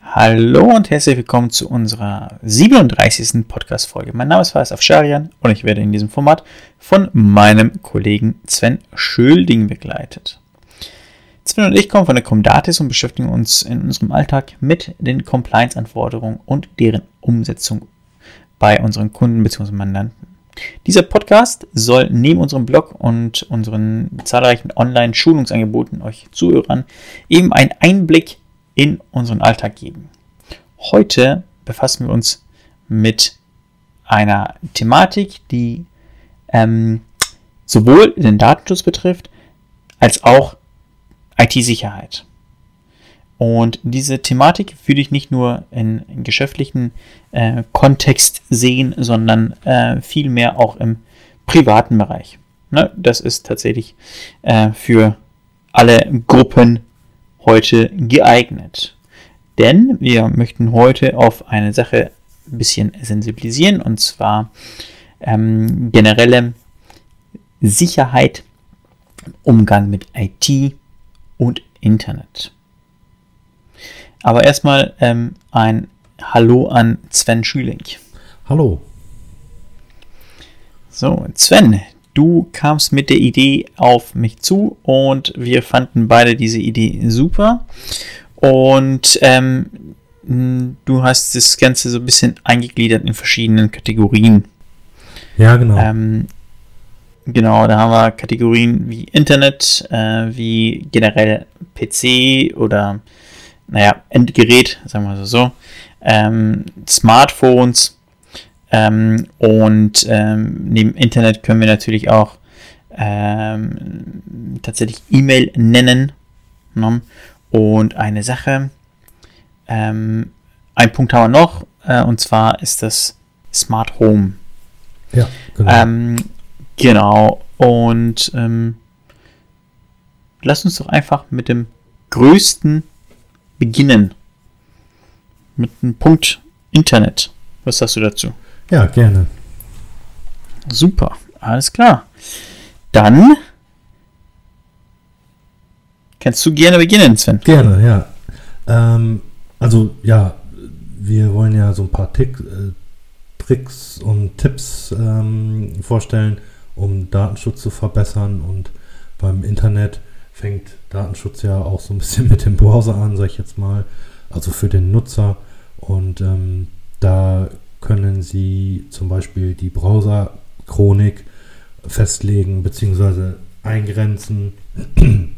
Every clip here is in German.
Hallo und herzlich willkommen zu unserer 37. Podcast-Folge. Mein Name ist Faris Afsharian und ich werde in diesem Format von meinem Kollegen Sven Schölding begleitet. Sven und ich kommen von der Comdatis und beschäftigen uns in unserem Alltag mit den Compliance-Anforderungen und deren Umsetzung bei unseren Kunden bzw. Mandanten. Dieser Podcast soll neben unserem Blog und unseren zahlreichen Online-Schulungsangeboten euch Zuhörern eben einen Einblick in unseren Alltag geben. Heute befassen wir uns mit einer Thematik, die ähm, sowohl den Datenschutz betrifft, als auch IT-Sicherheit. Und diese Thematik würde ich nicht nur in, in geschäftlichen äh, Kontext sehen, sondern äh, vielmehr auch im privaten Bereich. Ne? Das ist tatsächlich äh, für alle Gruppen heute geeignet. Denn wir möchten heute auf eine Sache ein bisschen sensibilisieren und zwar ähm, generelle Sicherheit im Umgang mit IT und Internet. Aber erstmal ähm, ein Hallo an Sven Schüling. Hallo. So, Sven, du kamst mit der Idee auf mich zu und wir fanden beide diese Idee super. Und ähm, du hast das Ganze so ein bisschen eingegliedert in verschiedenen Kategorien. Ja, genau. Ähm, genau, da haben wir Kategorien wie Internet, äh, wie generell PC oder, naja, Endgerät, sagen wir so, ähm, Smartphones, ähm, und ähm, neben Internet können wir natürlich auch ähm, tatsächlich E-Mail nennen. Ne? Und eine Sache, ähm, ein Punkt haben wir noch, äh, und zwar ist das Smart Home. Ja, genau. Ähm, genau. Und ähm, lass uns doch einfach mit dem größten beginnen. Mit dem Punkt Internet. Was sagst du dazu? Ja, gerne. Super, alles klar. Dann kannst du gerne beginnen, Sven. Gerne, ja. Ähm, also ja, wir wollen ja so ein paar Tick, äh, Tricks und Tipps ähm, vorstellen, um Datenschutz zu verbessern. Und beim Internet fängt Datenschutz ja auch so ein bisschen mit dem Browser an, sag ich jetzt mal. Also für den Nutzer. Und ähm, da können Sie zum Beispiel die Browser-Chronik festlegen bzw. eingrenzen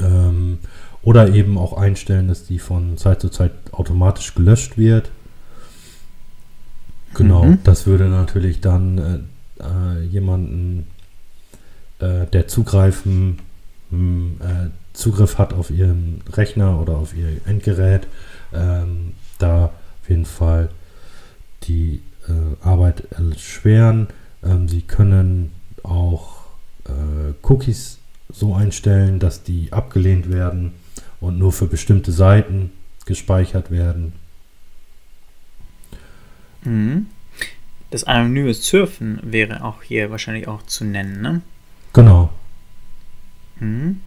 ähm, oder eben auch einstellen, dass die von Zeit zu Zeit automatisch gelöscht wird. Genau, mhm. das würde natürlich dann äh, äh, jemanden, äh, der zugreifen, hm, äh, Zugriff hat auf ihren Rechner oder auf ihr Endgerät, ähm, da auf jeden Fall die äh, Arbeit erschweren. Ähm, sie können auch äh, Cookies so einstellen, dass die abgelehnt werden und nur für bestimmte Seiten gespeichert werden. Mhm. Das anonyme Surfen wäre auch hier wahrscheinlich auch zu nennen, ne? Genau. Mhm.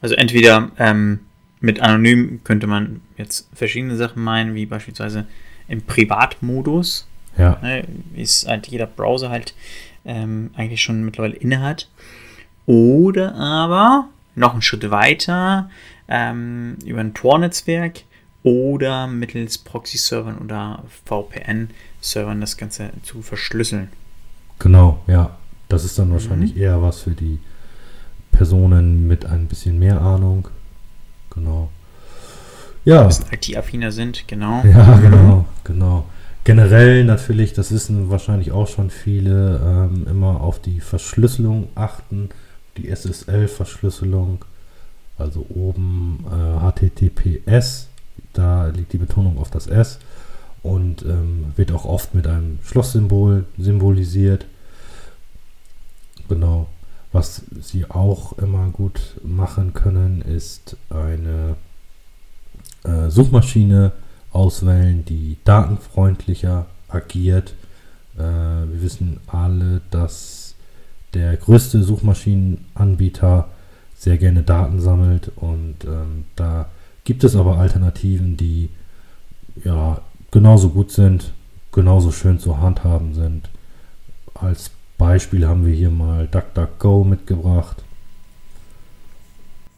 Also entweder ähm, mit anonym könnte man jetzt verschiedene Sachen meinen, wie beispielsweise im Privatmodus. Ja. Ne, wie es halt jeder Browser halt ähm, eigentlich schon mittlerweile inne hat. Oder aber noch einen Schritt weiter ähm, über ein Tor-Netzwerk oder mittels Proxy-Servern oder VPN-Servern das Ganze zu verschlüsseln. Genau, ja. Das ist dann wahrscheinlich mhm. eher was für die Personen mit ein bisschen mehr Ahnung. Genau. Ja. Ein bisschen IT-affiner sind, genau. Ja, genau, genau. Generell natürlich, das wissen wahrscheinlich auch schon viele, ähm, immer auf die Verschlüsselung achten, die SSL-Verschlüsselung, also oben äh, HTTPS, da liegt die Betonung auf das S und ähm, wird auch oft mit einem Schlosssymbol symbolisiert. Genau. Was sie auch immer gut machen können, ist eine äh, Suchmaschine auswählen, die datenfreundlicher agiert. Äh, wir wissen alle, dass der größte Suchmaschinenanbieter sehr gerne Daten sammelt und ähm, da gibt es aber Alternativen, die ja, genauso gut sind, genauso schön zu handhaben sind. Als Beispiel haben wir hier mal DuckDuckGo mitgebracht.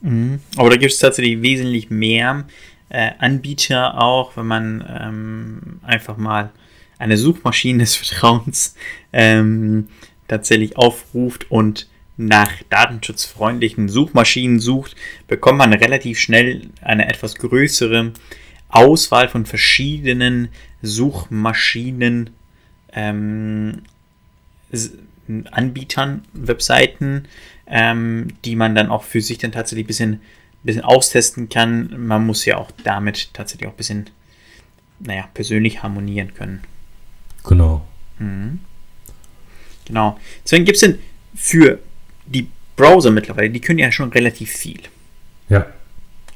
Mhm. Aber da gibt es tatsächlich wesentlich mehr äh, Anbieter auch, wenn man ähm, einfach mal eine Suchmaschine des Vertrauens ähm, tatsächlich aufruft und nach datenschutzfreundlichen Suchmaschinen sucht, bekommt man relativ schnell eine etwas größere Auswahl von verschiedenen Suchmaschinen ähm, Anbietern, Webseiten, ähm, die man dann auch für sich dann tatsächlich ein bisschen, bisschen austesten kann. Man muss ja auch damit tatsächlich auch ein bisschen, naja, persönlich harmonieren können. Genau. Mhm. Genau. Deswegen gibt es denn für die Browser mittlerweile, die können ja schon relativ viel. Ja.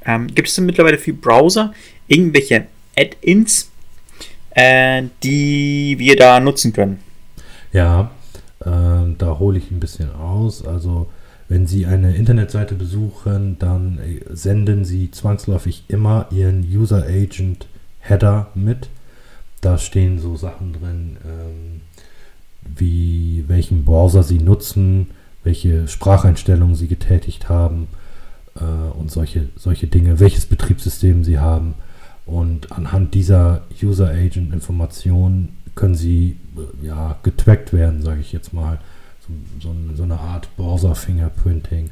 Ähm, gibt es denn mittlerweile für Browser irgendwelche Add-ins, äh, die wir da nutzen können? Ja, äh, da hole ich ein bisschen aus. Also wenn Sie eine Internetseite besuchen, dann äh, senden Sie zwangsläufig immer Ihren User Agent Header mit. Da stehen so Sachen drin, ähm, wie welchen Browser Sie nutzen, welche Spracheinstellungen Sie getätigt haben äh, und solche, solche Dinge, welches Betriebssystem Sie haben. Und anhand dieser User Agent Informationen können Sie äh, ja getrackt werden, sage ich jetzt mal so, so, eine Art Browser-Fingerprinting.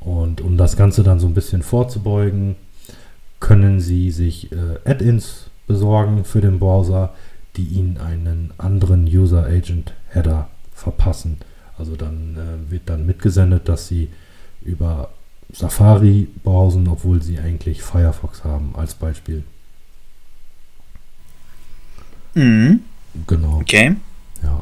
Und um das Ganze dann so ein bisschen vorzubeugen, können Sie sich äh, Add-ins besorgen für den Browser, die Ihnen einen anderen User Agent Header verpassen. Also dann äh, wird dann mitgesendet, dass Sie über Safari browsen, obwohl Sie eigentlich Firefox haben, als Beispiel. Mhm. Genau. Okay. Ja.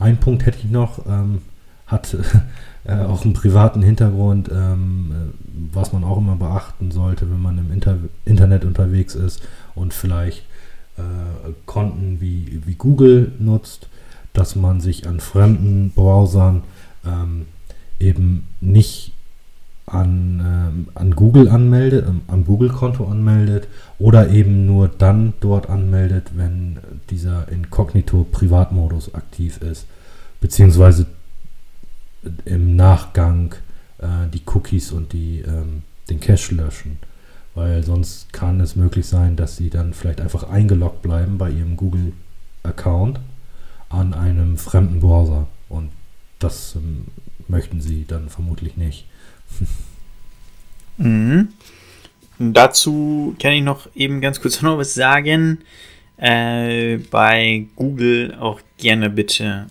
Ein Punkt hätte ich noch, ähm, hat äh, auch einen privaten Hintergrund, ähm, äh, was man auch immer beachten sollte, wenn man im Inter Internet unterwegs ist und vielleicht äh, Konten wie, wie Google nutzt, dass man sich an fremden Browsern ähm, eben nicht an, ähm, an Google anmeldet, ähm, am Google-Konto anmeldet oder eben nur dann dort anmeldet, wenn dieser Inkognito-Privatmodus aktiv ist, beziehungsweise im Nachgang äh, die Cookies und die, ähm, den Cache löschen. Weil sonst kann es möglich sein, dass sie dann vielleicht einfach eingeloggt bleiben bei ihrem Google-Account an einem fremden Browser. Und das ähm, möchten sie dann vermutlich nicht. Mhm. Dazu kann ich noch eben ganz kurz noch was sagen. Äh, bei Google auch gerne bitte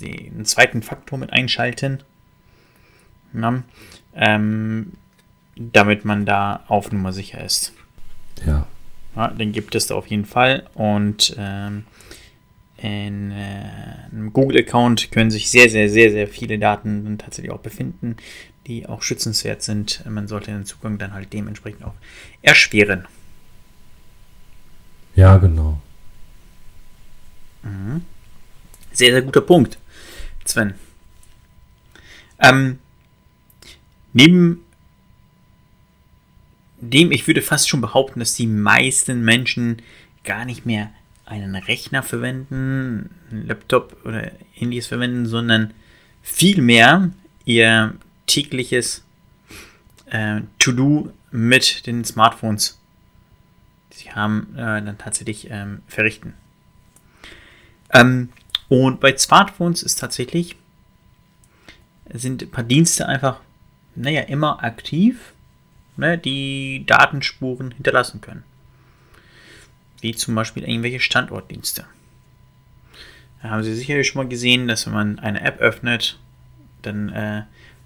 den zweiten Faktor mit einschalten. Ja, ähm, damit man da auf Nummer sicher ist. Ja. ja den gibt es da auf jeden Fall. Und ähm, in äh, einem Google-Account können sich sehr, sehr, sehr, sehr viele Daten dann tatsächlich auch befinden, die auch schützenswert sind. Man sollte den Zugang dann halt dementsprechend auch erschweren. Ja, genau. Mhm. Sehr, sehr guter Punkt, Sven. Ähm, neben dem, ich würde fast schon behaupten, dass die meisten Menschen gar nicht mehr einen Rechner verwenden, einen Laptop oder ähnliches verwenden, sondern vielmehr ihr tägliches äh, To-Do mit den Smartphones, die sie haben, äh, dann tatsächlich ähm, verrichten. Ähm, und bei Smartphones ist tatsächlich, sind ein paar Dienste einfach, naja, immer aktiv, ne, die Datenspuren hinterlassen können. Wie zum Beispiel irgendwelche Standortdienste. Da haben Sie sicherlich schon mal gesehen, dass wenn man eine App öffnet, dann äh,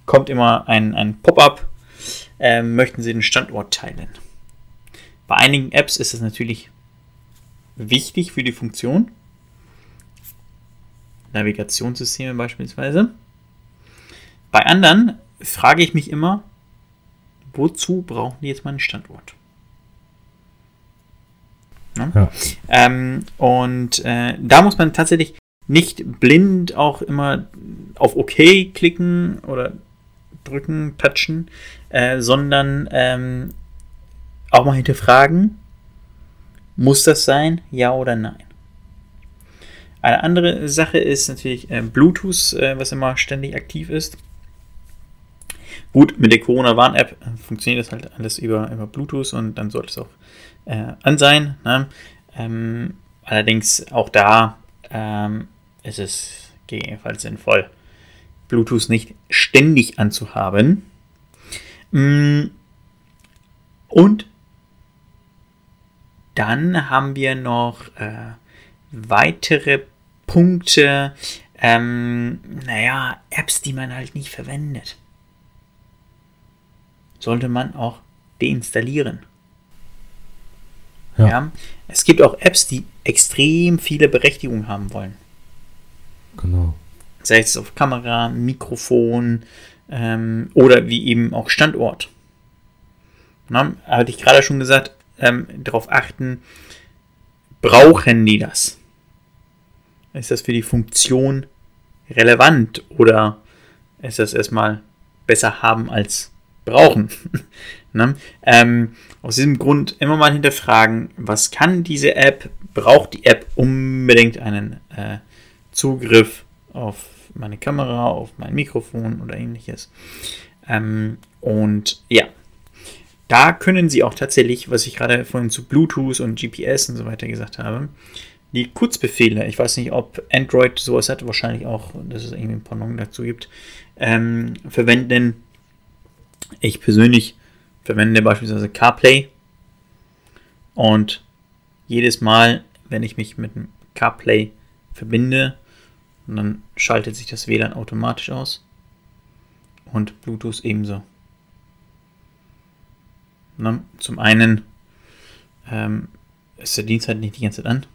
kommt immer ein, ein Pop-up, äh, möchten Sie den Standort teilen. Bei einigen Apps ist es natürlich wichtig für die Funktion. Navigationssysteme beispielsweise. Bei anderen frage ich mich immer, wozu brauchen die jetzt mal einen Standort? Ne? Ja. Ähm, und äh, da muss man tatsächlich nicht blind auch immer auf OK klicken oder drücken, touchen, äh, sondern ähm, auch mal hinterfragen, Muss das sein? Ja oder nein? Eine andere Sache ist natürlich äh, Bluetooth, äh, was immer ständig aktiv ist. Gut, mit der Corona-Warn-App funktioniert das halt alles über, über Bluetooth und dann sollte es auch äh, an sein. Ne? Ähm, allerdings auch da ähm, ist es gegebenenfalls sinnvoll, Bluetooth nicht ständig anzuhaben. Mm, und dann haben wir noch äh, weitere Punkte, ähm, naja, Apps, die man halt nicht verwendet. Sollte man auch deinstallieren. Ja. ja. Es gibt auch Apps, die extrem viele Berechtigungen haben wollen. Genau. Sei es auf Kamera, Mikrofon ähm, oder wie eben auch Standort. Na, hatte ich gerade schon gesagt, ähm, darauf achten, brauchen die das? Ist das für die Funktion relevant oder ist das erstmal besser haben als brauchen? ne? ähm, aus diesem Grund immer mal hinterfragen, was kann diese App? Braucht die App unbedingt einen äh, Zugriff auf meine Kamera, auf mein Mikrofon oder ähnliches? Ähm, und ja, da können Sie auch tatsächlich, was ich gerade vorhin zu Bluetooth und GPS und so weiter gesagt habe, die Kurzbefehle, ich weiß nicht, ob Android sowas hat, wahrscheinlich auch, dass es irgendwie ein Pendant dazu gibt, ähm, verwenden. Ich persönlich verwende beispielsweise CarPlay und jedes Mal, wenn ich mich mit dem CarPlay verbinde, dann schaltet sich das WLAN automatisch aus und Bluetooth ebenso. Na, zum einen ähm, ist der Dienst halt nicht die ganze Zeit an.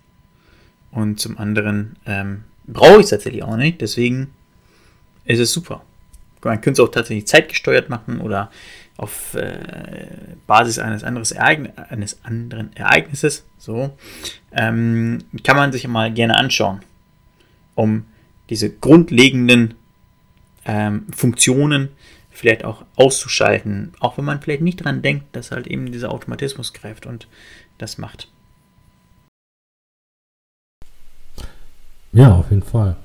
Und zum anderen ähm, brauche ich es tatsächlich auch nicht. Deswegen ist es super. Man könnte es auch tatsächlich zeitgesteuert machen oder auf äh, Basis eines, eines anderen Ereignisses. So ähm, kann man sich mal gerne anschauen, um diese grundlegenden ähm, Funktionen vielleicht auch auszuschalten, auch wenn man vielleicht nicht dran denkt, dass halt eben dieser Automatismus greift und das macht. Ja, auf jeden Fall.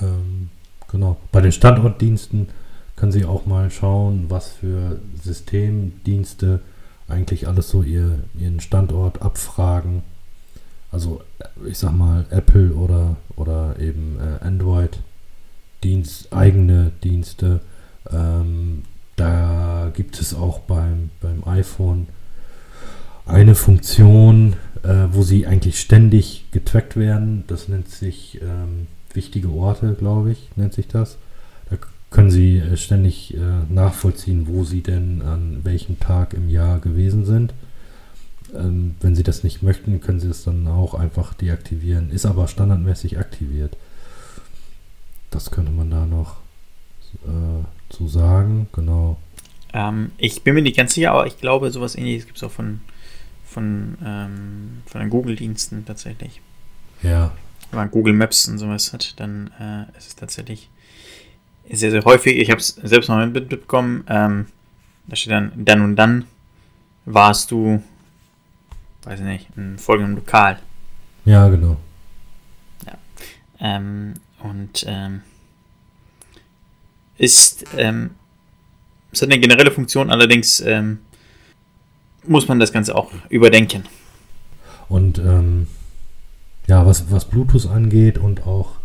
Ähm, genau. Bei den Standortdiensten können Sie auch mal schauen, was für Systemdienste eigentlich alles so ihr, ihren Standort abfragen. Also ich sag mal Apple oder, oder eben äh, Android Dienst, eigene Dienste ähm, da gibt es auch beim, beim iPhone eine Funktion, äh, wo sie eigentlich ständig getrackt werden. Das nennt sich ähm, wichtige Orte, glaube ich, nennt sich das. Da können Sie äh, ständig äh, nachvollziehen, wo Sie denn an welchem Tag im Jahr gewesen sind. Ähm, wenn Sie das nicht möchten, können Sie das dann auch einfach deaktivieren. Ist aber standardmäßig aktiviert. Das könnte man da noch äh, zu sagen, genau. Ähm, ich bin mir nicht ganz sicher, aber ich glaube, sowas ähnliches gibt es auch von, von, ähm, von den Google-Diensten tatsächlich. Ja. Wenn man Google Maps und sowas hat, dann äh, ist es tatsächlich sehr, sehr häufig. Ich habe es selbst noch mitbekommen. Ähm, da steht dann, dann und dann warst du, weiß ich nicht, in folgendem Lokal. Ja, genau. Ja. Ähm, und ähm, ist, ähm, es hat eine generelle Funktion, allerdings ähm, muss man das Ganze auch überdenken. Und ähm, ja, was, was Bluetooth angeht und auch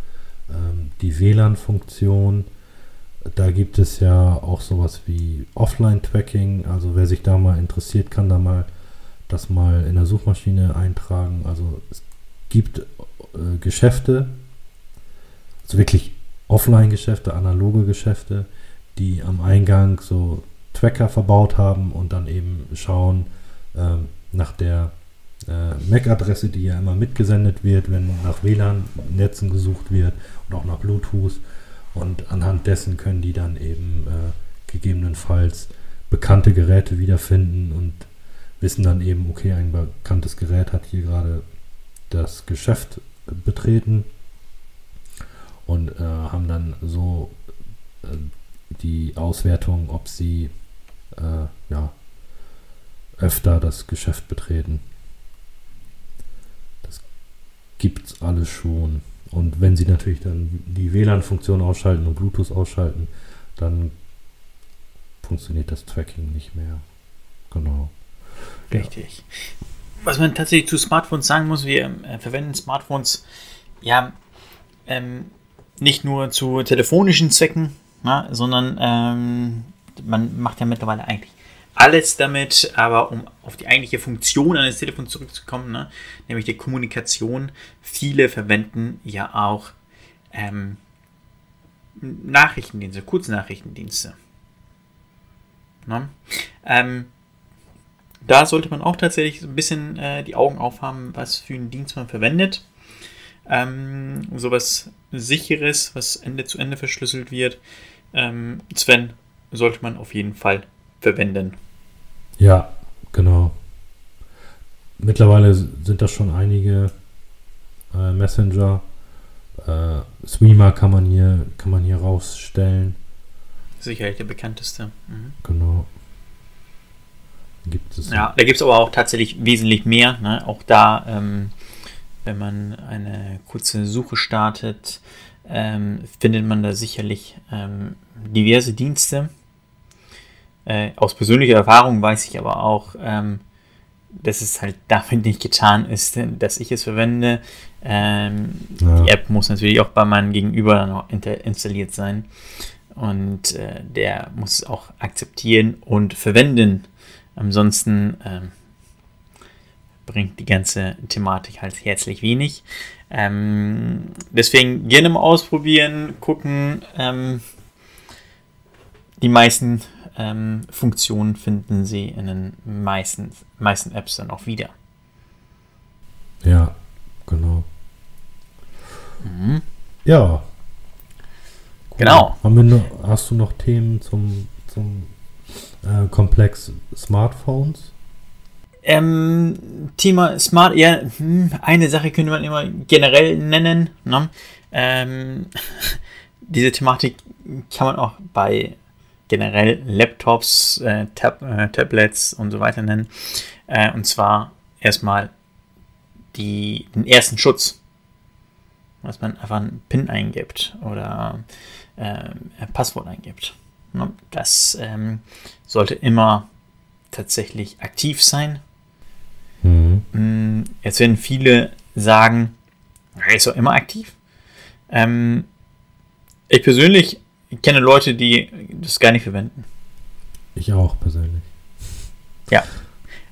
ähm, die WLAN-Funktion, da gibt es ja auch sowas wie Offline-Tracking. Also wer sich da mal interessiert, kann da mal das mal in der Suchmaschine eintragen. Also es gibt äh, Geschäfte, also wirklich Offline-Geschäfte, analoge Geschäfte, die am Eingang so Tracker verbaut haben und dann eben schauen ähm, nach der äh, MAC-Adresse, die ja immer mitgesendet wird, wenn nach WLAN-Netzen gesucht wird und auch nach Bluetooth. Und anhand dessen können die dann eben äh, gegebenenfalls bekannte Geräte wiederfinden und wissen dann eben, okay, ein bekanntes Gerät hat hier gerade das Geschäft betreten und äh, haben dann so äh, die Auswertung, ob sie äh, ja, öfter das Geschäft betreten. gibt es alles schon. Und wenn sie natürlich dann die WLAN-Funktion ausschalten und Bluetooth ausschalten, dann funktioniert das Tracking nicht mehr. Genau. Richtig. Ja. Was man tatsächlich zu Smartphones sagen muss, wir äh, verwenden Smartphones ja ähm, nicht nur zu telefonischen Zwecken, na, sondern ähm, man macht ja mittlerweile eigentlich alles damit, aber um auf die eigentliche Funktion eines Telefons zurückzukommen, ne, nämlich die Kommunikation, viele verwenden ja auch ähm, Nachrichtendienste, Kurznachrichtendienste. Ne? Ähm, da sollte man auch tatsächlich ein bisschen äh, die Augen aufhaben, was für einen Dienst man verwendet. Ähm, sowas sicheres, was Ende zu Ende verschlüsselt wird. Ähm, Sven sollte man auf jeden Fall verwenden. Ja, genau. Mittlerweile sind das schon einige äh, Messenger. Äh, Streamer kann man hier, kann man hier rausstellen. Sicherlich der bekannteste. Mhm. Genau. Gibt es. Ja, da gibt es aber auch tatsächlich wesentlich mehr. Ne? Auch da, ähm, wenn man eine kurze Suche startet, ähm, findet man da sicherlich ähm, diverse Dienste. Äh, aus persönlicher Erfahrung weiß ich aber auch, ähm, dass es halt damit nicht getan ist, dass ich es verwende. Ähm, ja. Die App muss natürlich auch bei meinem Gegenüber dann auch installiert sein. Und äh, der muss es auch akzeptieren und verwenden. Ansonsten ähm, bringt die ganze Thematik halt herzlich wenig. Ähm, deswegen gerne mal ausprobieren, gucken. Ähm, die meisten ähm, Funktionen finden Sie in den meisten, meisten Apps dann auch wieder. Ja, genau. Mhm. Ja. Cool. Genau. Noch, hast du noch Themen zum, zum äh, Komplex Smartphones? Ähm, Thema Smart, ja, hm, eine Sache könnte man immer generell nennen. Ne? Ähm, diese Thematik kann man auch bei generell Laptops, äh, Tab, äh, Tablets und so weiter nennen. Äh, und zwar erstmal die, den ersten Schutz, dass man einfach einen PIN eingibt oder äh, ein Passwort eingibt. Ne? Das ähm, sollte immer tatsächlich aktiv sein. Mhm. Mm, jetzt werden viele sagen, ist doch immer aktiv. Ähm, ich persönlich ich kenne Leute, die das gar nicht verwenden. Ich auch persönlich. Ja.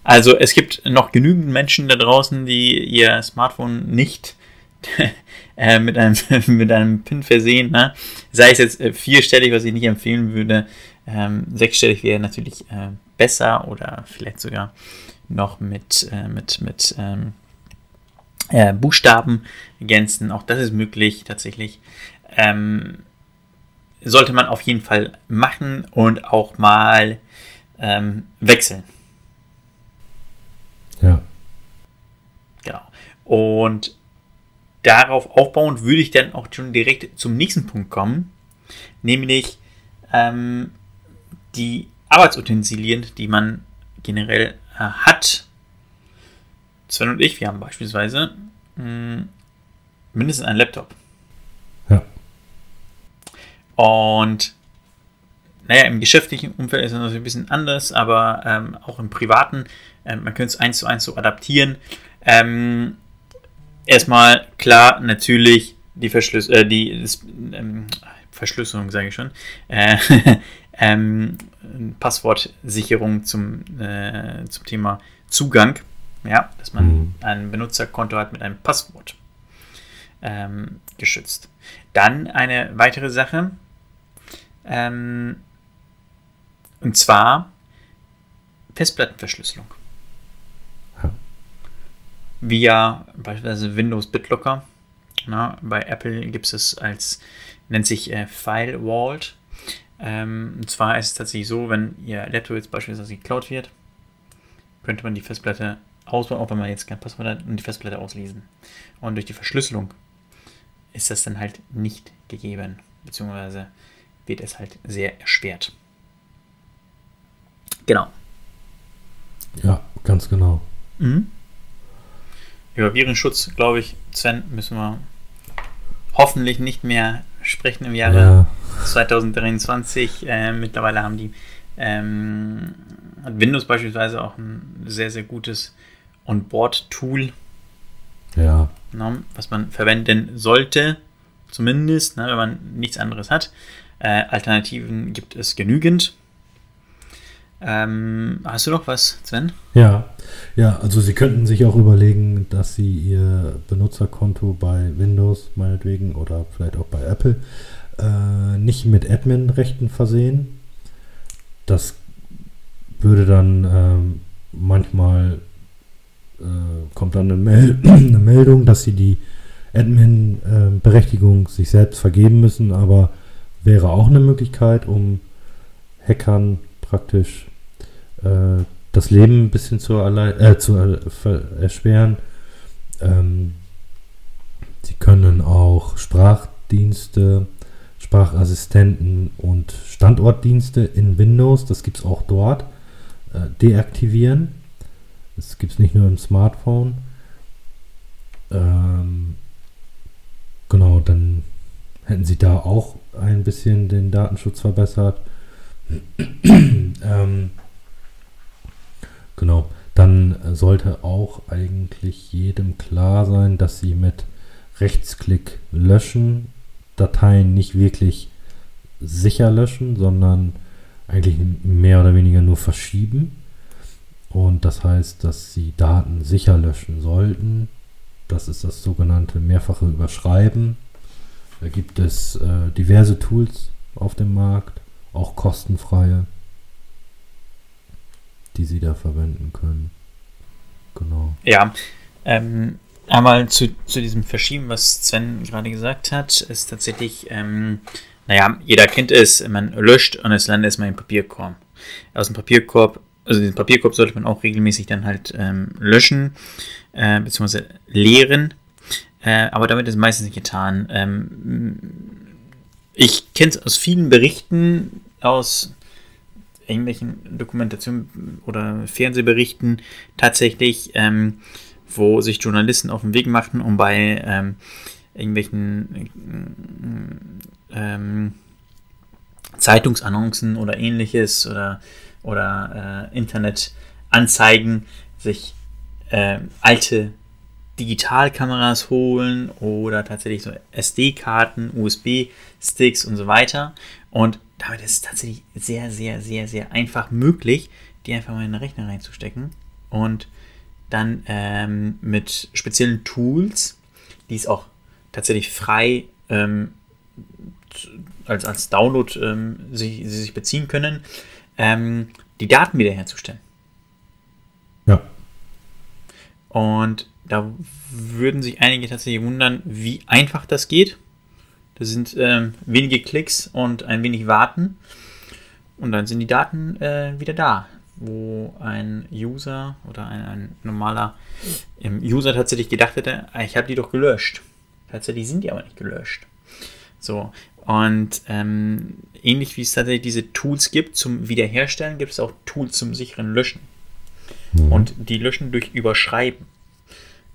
Also es gibt noch genügend Menschen da draußen, die ihr Smartphone nicht äh, mit, einem, mit einem PIN versehen. Ne? Sei es jetzt äh, vierstellig, was ich nicht empfehlen würde. Ähm, sechsstellig wäre natürlich äh, besser oder vielleicht sogar noch mit, äh, mit, mit ähm, äh, Buchstaben ergänzen. Auch das ist möglich tatsächlich. Ähm, sollte man auf jeden Fall machen und auch mal ähm, wechseln. Ja. Genau. Und darauf aufbauend würde ich dann auch schon direkt zum nächsten Punkt kommen, nämlich ähm, die Arbeitsutensilien, die man generell äh, hat. Sven und ich, wir haben beispielsweise mh, hm, mindestens einen Laptop. Und naja, im geschäftlichen Umfeld ist es natürlich ein bisschen anders, aber ähm, auch im privaten, ähm, man könnte es eins zu eins so adaptieren. Ähm, erstmal klar, natürlich die, Verschlüs äh, die das, ähm, Verschlüsselung, sage ich schon, äh, ähm, Passwortsicherung zum, äh, zum Thema Zugang, ja, dass man mhm. ein Benutzerkonto hat mit einem Passwort ähm, geschützt. Dann eine weitere Sache, ähm, und zwar Festplattenverschlüsselung. Via beispielsweise Windows BitLocker. Na, bei Apple gibt es als, nennt sich äh, File Vault. Ähm, und zwar ist es tatsächlich so, wenn Ihr Laptop jetzt beispielsweise geklaut wird, könnte man die Festplatte ausbauen, auch wenn man jetzt kein Passwort hat, und die Festplatte auslesen. Und durch die Verschlüsselung ist das dann halt nicht gegeben, beziehungsweise wird es halt sehr erschwert. Genau. Ja, ganz genau. Mhm. Über Virenschutz, glaube ich, Sven, müssen wir hoffentlich nicht mehr sprechen im Jahre ja. 2023. Äh, mittlerweile haben die ähm, hat Windows beispielsweise auch ein sehr, sehr gutes Onboard-Tool. Ja. Ne, was man verwenden sollte, zumindest, ne, wenn man nichts anderes hat. Äh, Alternativen gibt es genügend. Ähm, hast du noch was, Sven? Ja, ja, also Sie könnten sich auch überlegen, dass Sie Ihr Benutzerkonto bei Windows meinetwegen oder vielleicht auch bei Apple äh, nicht mit Admin-Rechten versehen. Das würde dann ähm, manchmal äh, kommt dann eine, Mel eine, Meldung, dass Sie die Admin-Berechtigung sich selbst vergeben müssen, aber wäre auch eine Möglichkeit, um Hackern praktisch äh, das Leben ein bisschen zu, äh, zu erschweren. Ähm, sie können auch Sprachdienste, Sprachassistenten und Standortdienste in Windows, das gibt es auch dort, äh, deaktivieren. Das gibt es nicht nur im Smartphone. Ähm, genau, dann hätten sie da auch ein bisschen den Datenschutz verbessert. ähm, genau, dann sollte auch eigentlich jedem klar sein, dass sie mit Rechtsklick löschen Dateien nicht wirklich sicher löschen, sondern eigentlich mehr oder weniger nur verschieben. Und das heißt, dass sie Daten sicher löschen sollten. Das ist das sogenannte mehrfache Überschreiben. Da gibt es äh, diverse Tools auf dem Markt, auch kostenfreie, die Sie da verwenden können. Genau. Ja, ähm, einmal zu, zu diesem Verschieben, was Sven gerade gesagt hat, ist tatsächlich, ähm, naja, jeder kennt es, man löscht und es landet erstmal im Papierkorb. Aus dem Papierkorb, also den Papierkorb sollte man auch regelmäßig dann halt ähm, löschen, äh, beziehungsweise leeren. Äh, aber damit ist meistens nicht getan. Ähm, ich kenne es aus vielen Berichten, aus irgendwelchen Dokumentationen oder Fernsehberichten tatsächlich, ähm, wo sich Journalisten auf den Weg machten, um bei ähm, irgendwelchen ähm, Zeitungsannoncen oder ähnliches oder, oder äh, Internetanzeigen sich äh, alte Digitalkameras holen oder tatsächlich so SD-Karten, USB-Sticks und so weiter. Und damit ist es tatsächlich sehr, sehr, sehr, sehr einfach möglich, die einfach mal in den Rechner reinzustecken und dann ähm, mit speziellen Tools, die es auch tatsächlich frei ähm, als, als Download ähm, sie, sie sich beziehen können, ähm, die Daten wiederherzustellen. Ja. Und da würden sich einige tatsächlich wundern, wie einfach das geht. Das sind ähm, wenige Klicks und ein wenig Warten. Und dann sind die Daten äh, wieder da, wo ein User oder ein, ein normaler ähm, User tatsächlich gedacht hätte, ah, ich habe die doch gelöscht. Tatsächlich sind die aber nicht gelöscht. So, und ähm, ähnlich wie es tatsächlich diese Tools gibt zum Wiederherstellen, gibt es auch Tools zum sicheren Löschen. Mhm. Und die löschen durch Überschreiben.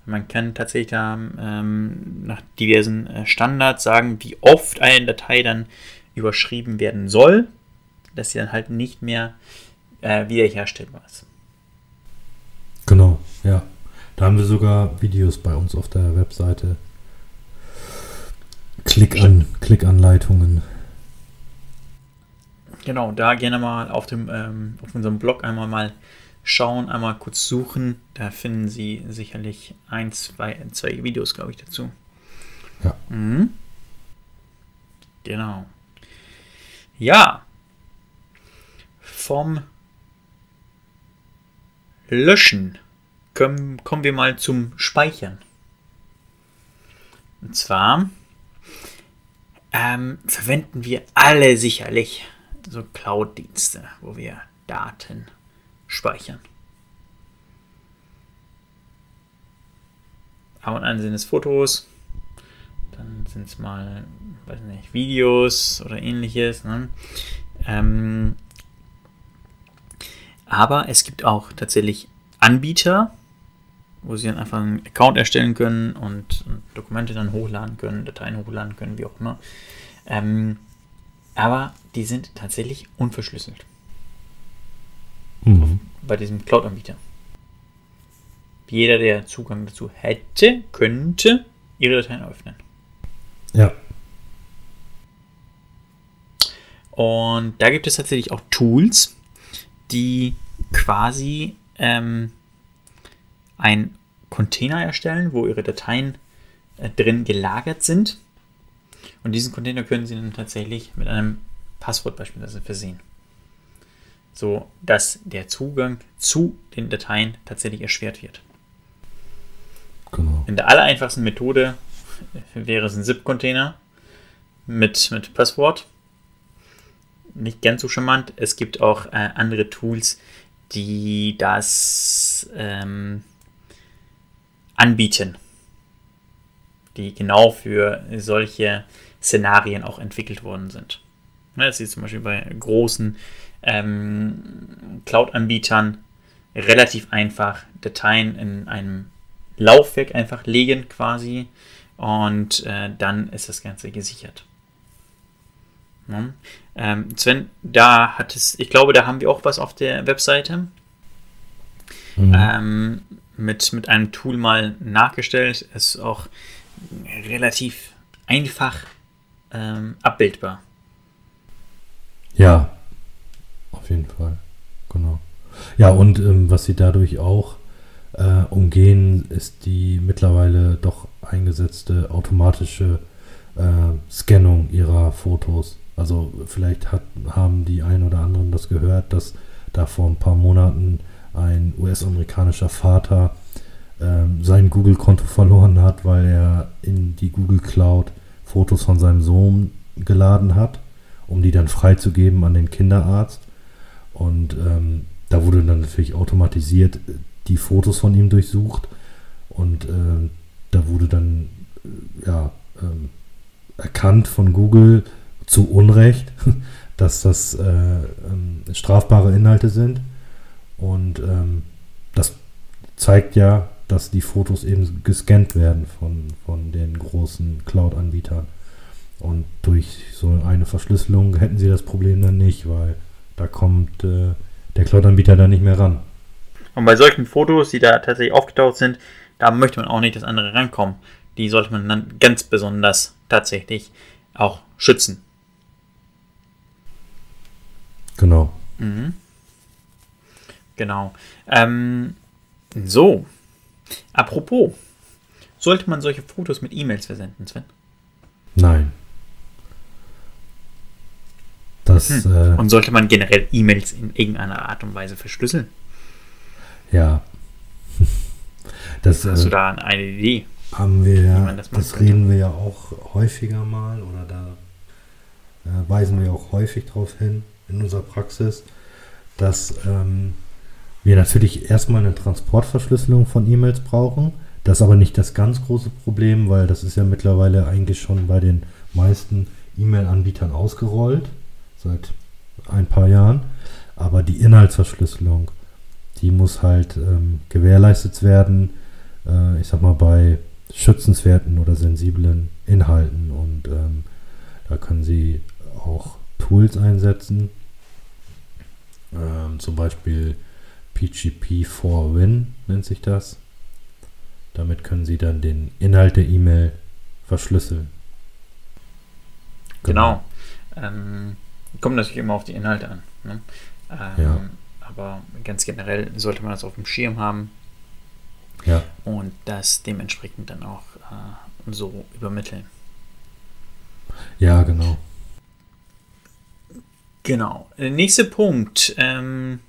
Man kann tatsächlich da ähm, nach diversen äh, Standards sagen, wie oft eine Datei dann überschrieben werden soll, dass sie dann halt nicht mehr äh, wiederherstellbar ist. Genau, ja. Da haben wir sogar Videos bei uns auf der Webseite. Klick an, Klickanleitungen. Genau, da gerne mal auf dem ähm, auf unserem Blog einmal mal schauen, einmal kurz suchen. Da finden Sie sicherlich ein, zwei, zwei Videos, glaube ich, dazu. Ja. Mhm. Genau. Ja. Vom Löschen kommen, kommen wir mal zum Speichern. Und zwar ähm, verwenden wir alle sicherlich so Cloud-Dienste, wo wir Daten speichern. Ab und an sind es Fotos, dann sind es mal, weiß nicht, Videos oder ähnliches. Ne? Ähm, aber es gibt auch tatsächlich Anbieter, wo sie dann einfach einen Account erstellen können und, und Dokumente dann hochladen können, Dateien hochladen können, wie auch immer. Ähm, aber die sind tatsächlich unverschlüsselt. Mhm. Bei diesem Cloud-Anbieter. Jeder, der Zugang dazu hätte, könnte ihre Dateien öffnen. Ja. Und da gibt es tatsächlich auch Tools, die quasi ähm, ein Container erstellen, wo ihre Dateien äh, drin gelagert sind. Und diesen Container können Sie dann tatsächlich mit einem Passwort beispielsweise versehen. So dass der Zugang zu den Dateien tatsächlich erschwert wird. Genau. In der allereinfachsten Methode wäre es ein ZIP-Container mit, mit Passwort. Nicht ganz so charmant. Es gibt auch äh, andere Tools, die das ähm, anbieten, die genau für solche Szenarien auch entwickelt worden sind. Das ist zum Beispiel bei großen ähm, Cloud-Anbietern relativ einfach Dateien in einem Laufwerk einfach legen quasi und äh, dann ist das Ganze gesichert. Ja. Ähm, Sven, da hat es, ich glaube, da haben wir auch was auf der Webseite. Mhm. Ähm, mit, mit einem Tool mal nachgestellt. Ist auch relativ einfach ähm, abbildbar. Ja, jeden Fall. Genau. Ja, und ähm, was sie dadurch auch äh, umgehen, ist die mittlerweile doch eingesetzte automatische äh, Scannung ihrer Fotos. Also vielleicht hat, haben die ein oder anderen das gehört, dass da vor ein paar Monaten ein US-amerikanischer Vater ähm, sein Google-Konto verloren hat, weil er in die Google Cloud Fotos von seinem Sohn geladen hat, um die dann freizugeben an den Kinderarzt. Und ähm, da wurde dann natürlich automatisiert die Fotos von ihm durchsucht und äh, da wurde dann äh, ja ähm, erkannt von Google zu Unrecht, dass das äh, ähm, strafbare Inhalte sind und ähm, das zeigt ja, dass die Fotos eben gescannt werden von, von den großen Cloud-Anbietern. Und durch so eine Verschlüsselung hätten sie das Problem dann nicht, weil da kommt äh, der Cloud-Anbieter dann nicht mehr ran. Und bei solchen Fotos, die da tatsächlich aufgetaucht sind, da möchte man auch nicht, dass andere rankommen. Die sollte man dann ganz besonders tatsächlich auch schützen. Genau. Mhm. Genau. Ähm, so. Apropos, sollte man solche Fotos mit E-Mails versenden, Sven? Nein. Das, hm. äh, und sollte man generell E-Mails in irgendeiner Art und Weise verschlüsseln? Ja. Das, Hast äh, du da eine Idee? Haben wir ja, das, das reden wir ja auch häufiger mal oder da äh, weisen wir auch häufig darauf hin in unserer Praxis, dass ähm, wir natürlich erstmal eine Transportverschlüsselung von E-Mails brauchen. Das ist aber nicht das ganz große Problem, weil das ist ja mittlerweile eigentlich schon bei den meisten E-Mail-Anbietern ausgerollt, seit ein paar Jahren. Aber die Inhaltsverschlüsselung, die muss halt ähm, gewährleistet werden, äh, ich sag mal, bei schützenswerten oder sensiblen Inhalten. Und ähm, da können Sie auch Tools einsetzen, ähm, zum Beispiel PGP4Win nennt sich das. Damit können Sie dann den Inhalt der E-Mail verschlüsseln. Genau. genau. Ähm, kommt natürlich immer auf die Inhalte an. Ne? Ähm, ja. Aber ganz generell sollte man das auf dem Schirm haben. Ja. Und das dementsprechend dann auch äh, so übermitteln. Ja, genau. Genau. Der nächste Punkt. Ähm,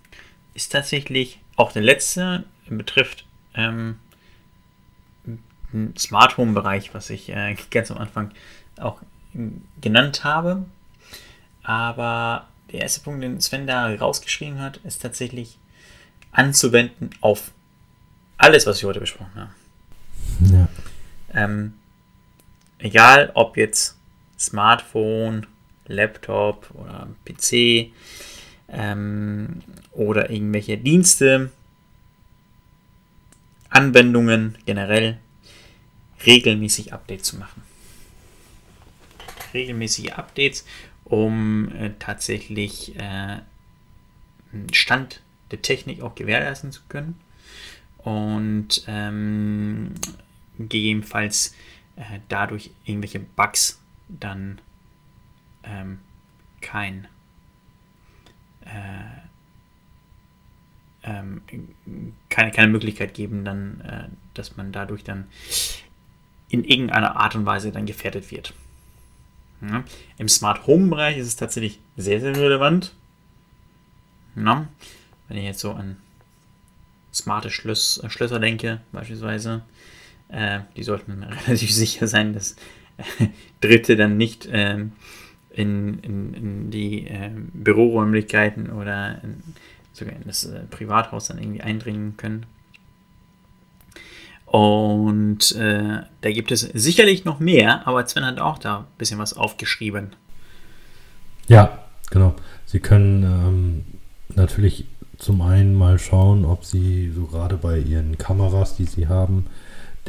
ist tatsächlich auch der letzte, betrifft ähm, Smart Home Bereich, was ich äh, ganz am Anfang auch genannt habe. Aber der erste Punkt, den Sven da rausgeschrieben hat, ist tatsächlich anzuwenden auf alles, was wir heute besprochen haben. Ja. Ähm, egal ob jetzt Smartphone, Laptop oder PC, ähm, oder irgendwelche Dienste. Anwendungen generell regelmäßig Updates zu machen. Regelmäßige Updates, um äh, tatsächlich äh, Stand der Technik auch gewährleisten zu können und ähm, gegebenenfalls äh, dadurch irgendwelche Bugs dann ähm, kein äh, ähm, keine, keine Möglichkeit geben, dann, äh, dass man dadurch dann in irgendeiner Art und Weise dann gefährdet wird. Ja. Im Smart Home Bereich ist es tatsächlich sehr, sehr relevant. Ja. Wenn ich jetzt so an smarte Schlös äh, Schlösser denke, beispielsweise, äh, die sollten relativ sicher sein, dass äh, Dritte dann nicht ähm, in, in, in, die äh, Büroräumlichkeiten oder in, sogar in das äh, Privathaus dann irgendwie eindringen können. Und äh, da gibt es sicherlich noch mehr, aber Sven hat auch da ein bisschen was aufgeschrieben. Ja, genau. Sie können ähm, natürlich zum einen mal schauen, ob Sie so gerade bei Ihren Kameras, die Sie haben,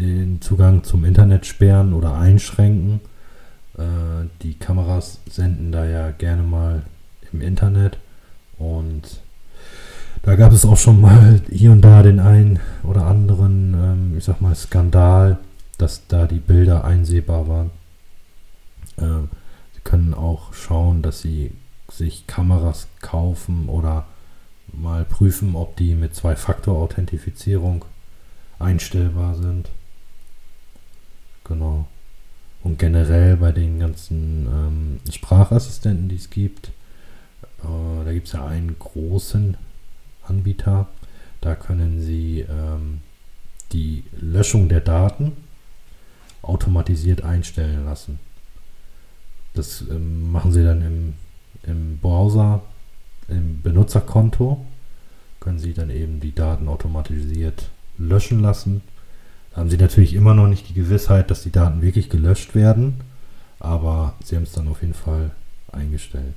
den Zugang zum Internet sperren oder einschränken. Äh, die Kameras senden da ja gerne mal im Internet und da gab es auch schon mal hier und da den einen oder anderen, ähm, ich sag mal, Skandal, dass da die Bilder einsehbar waren. Ähm, Sie können auch schauen, dass Sie sich Kameras kaufen oder mal prüfen, ob die mit Zwei-Faktor-Authentifizierung einstellbar sind. Genau. Und generell bei den ganzen ähm, Sprachassistenten, die es gibt, äh, da gibt es ja einen großen, Anbieter. Da können Sie ähm, die Löschung der Daten automatisiert einstellen lassen. Das ähm, machen Sie dann im, im Browser, im Benutzerkonto. Können Sie dann eben die Daten automatisiert löschen lassen. Da haben Sie natürlich immer noch nicht die Gewissheit, dass die Daten wirklich gelöscht werden, aber Sie haben es dann auf jeden Fall eingestellt.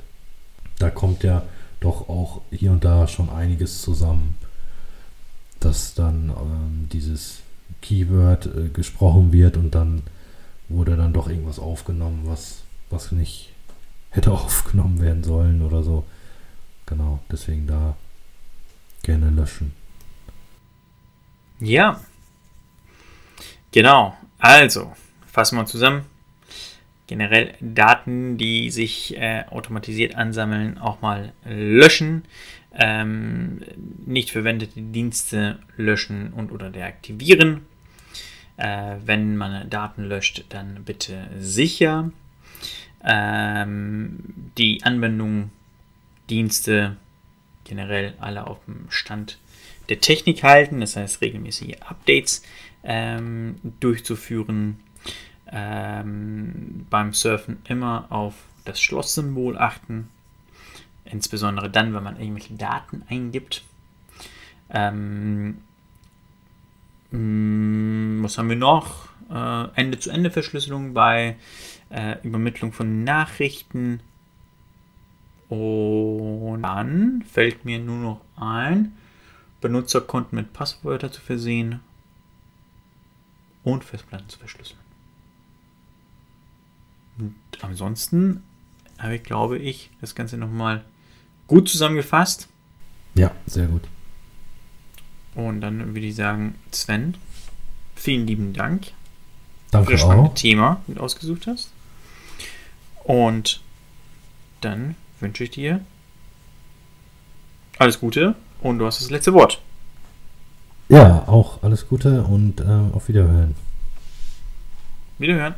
Da kommt ja doch auch hier und da schon einiges zusammen, dass dann ähm, dieses Keyword äh, gesprochen wird und dann wurde dann doch irgendwas aufgenommen, was, was nicht hätte aufgenommen werden sollen oder so. Genau, deswegen da gerne löschen. Ja. Genau. Also, fassen wir zusammen generell Daten, die sich äh, automatisiert ansammeln, auch mal löschen. Ähm, nicht verwendete Dienste löschen und oder deaktivieren. Äh, wenn man Daten löscht, dann bitte sicher. Ähm, die Anwendung, Dienste generell alle auf dem Stand der Technik halten, das heißt regelmäßige Updates ähm, durchzuführen ähm, beim Surfen immer auf das Schlosssymbol achten. Insbesondere dann, wenn man irgendwelche Daten eingibt. Ähm, mm, was haben wir noch? Äh, Ende-zu-Ende-Verschlüsselung bei äh, Übermittlung von Nachrichten. Und dann fällt mir nur noch ein, Benutzerkonten mit Passwörter zu versehen und Festplatten zu verschlüsseln. Und ansonsten habe ich, glaube ich, das Ganze nochmal gut zusammengefasst. Ja, sehr gut. Und dann würde ich sagen, Sven, vielen lieben Dank Danke für das spannende auch. Thema, das du ausgesucht hast. Und dann wünsche ich dir alles Gute und du hast das letzte Wort. Ja, auch alles Gute und äh, auf Wiederhören. Wiederhören.